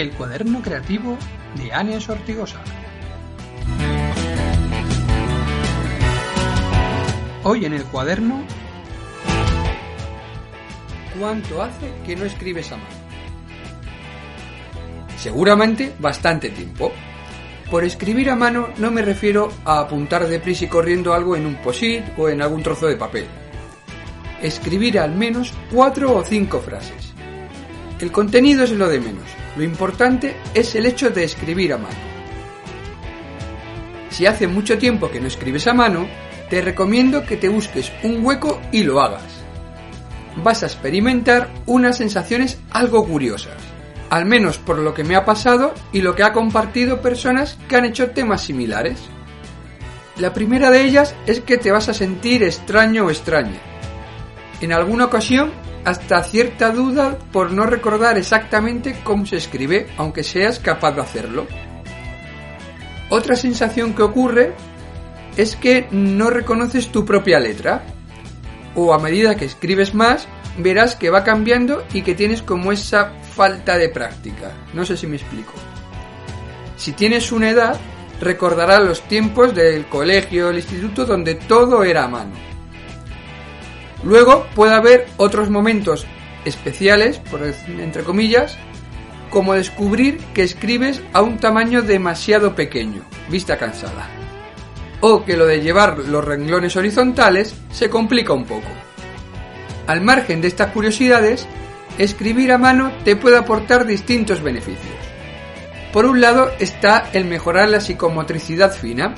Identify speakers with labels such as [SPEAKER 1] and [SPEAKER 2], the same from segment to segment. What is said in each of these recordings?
[SPEAKER 1] El cuaderno creativo de Ania Sortigosa. Hoy en el cuaderno ¿Cuánto hace que no escribes a mano? Seguramente bastante tiempo. Por escribir a mano no me refiero a apuntar deprisa y corriendo algo en un posit o en algún trozo de papel. Escribir al menos cuatro o cinco frases. El contenido es lo de menos. Lo importante es el hecho de escribir a mano. Si hace mucho tiempo que no escribes a mano, te recomiendo que te busques un hueco y lo hagas. Vas a experimentar unas sensaciones algo curiosas, al menos por lo que me ha pasado y lo que ha compartido personas que han hecho temas similares. La primera de ellas es que te vas a sentir extraño o extraña. En alguna ocasión hasta cierta duda por no recordar exactamente cómo se escribe, aunque seas capaz de hacerlo. Otra sensación que ocurre es que no reconoces tu propia letra, o a medida que escribes más, verás que va cambiando y que tienes como esa falta de práctica. No sé si me explico. Si tienes una edad, recordarás los tiempos del colegio, el instituto, donde todo era a mano. Luego puede haber otros momentos especiales, por entre comillas, como descubrir que escribes a un tamaño demasiado pequeño, vista cansada. O que lo de llevar los renglones horizontales se complica un poco. Al margen de estas curiosidades, escribir a mano te puede aportar distintos beneficios. Por un lado está el mejorar la psicomotricidad fina.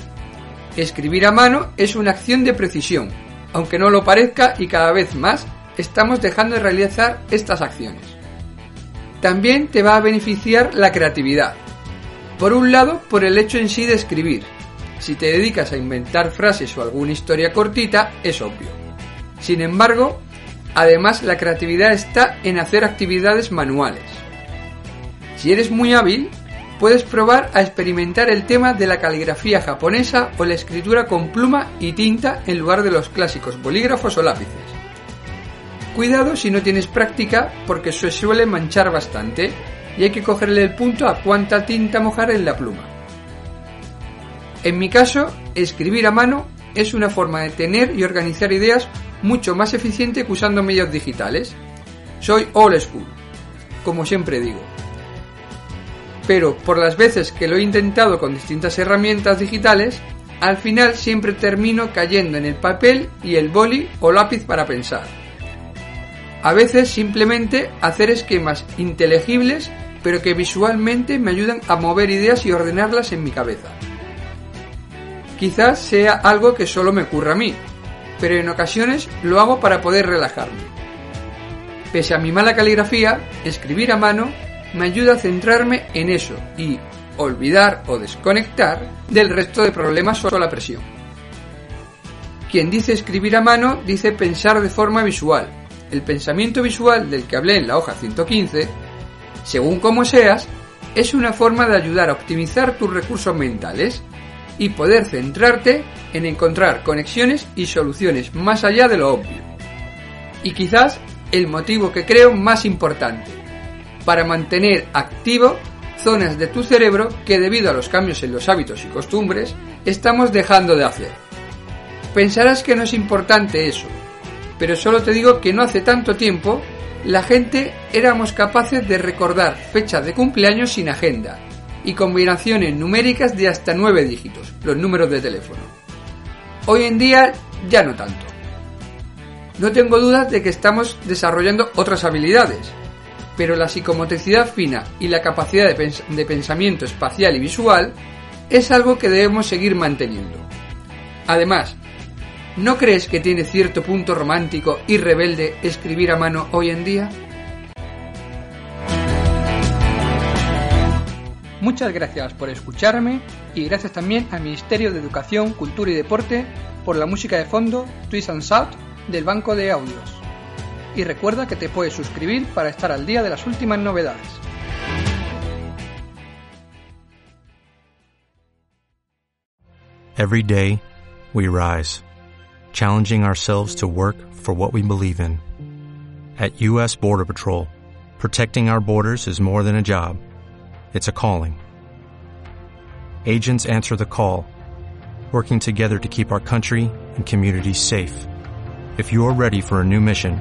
[SPEAKER 1] Escribir a mano es una acción de precisión, aunque no lo parezca y cada vez más estamos dejando de realizar estas acciones. También te va a beneficiar la creatividad. Por un lado, por el hecho en sí de escribir. Si te dedicas a inventar frases o alguna historia cortita, es obvio. Sin embargo, además la creatividad está en hacer actividades manuales. Si eres muy hábil, puedes probar a experimentar el tema de la caligrafía japonesa o la escritura con pluma y tinta en lugar de los clásicos bolígrafos o lápices. Cuidado si no tienes práctica porque se suele manchar bastante y hay que cogerle el punto a cuánta tinta mojar en la pluma. En mi caso, escribir a mano es una forma de tener y organizar ideas mucho más eficiente que usando medios digitales. Soy old school, como siempre digo. Pero por las veces que lo he intentado con distintas herramientas digitales, al final siempre termino cayendo en el papel y el boli o lápiz para pensar. A veces simplemente hacer esquemas inteligibles pero que visualmente me ayudan a mover ideas y ordenarlas en mi cabeza. Quizás sea algo que solo me ocurra a mí, pero en ocasiones lo hago para poder relajarme. Pese a mi mala caligrafía, escribir a mano me ayuda a centrarme en eso y olvidar o desconectar del resto de problemas o la presión. Quien dice escribir a mano dice pensar de forma visual. El pensamiento visual del que hablé en la hoja 115 según como seas, es una forma de ayudar a optimizar tus recursos mentales y poder centrarte en encontrar conexiones y soluciones más allá de lo obvio. Y quizás el motivo que creo más importante, para mantener activo zonas de tu cerebro que debido a los cambios en los hábitos y costumbres estamos dejando de hacer. Pensarás que no es importante eso, pero solo te digo que no hace tanto tiempo la gente éramos capaces de recordar fechas de cumpleaños sin agenda y combinaciones numéricas de hasta nueve dígitos, los números de teléfono. Hoy en día ya no tanto. No tengo dudas de que estamos desarrollando otras habilidades, pero la psicomotricidad fina y la capacidad de, pensamiento espacial y visual es algo que debemos seguir manteniendo. Además, ¿No crees que tiene cierto punto romántico y rebelde escribir a mano hoy en día? Muchas gracias por escucharme y gracias también al Ministerio de Educación, Cultura y Deporte por la música de fondo Twist and Shout del Banco de Audios. Y recuerda que te puedes suscribir para estar al día de las últimas novedades.
[SPEAKER 2] Every day, we rise, challenging ourselves to work for what we believe in. At U.S. Border Patrol, protecting our borders is more than a job, it's a calling. Agents answer the call, working together to keep our country and communities safe. If you are ready for a new mission,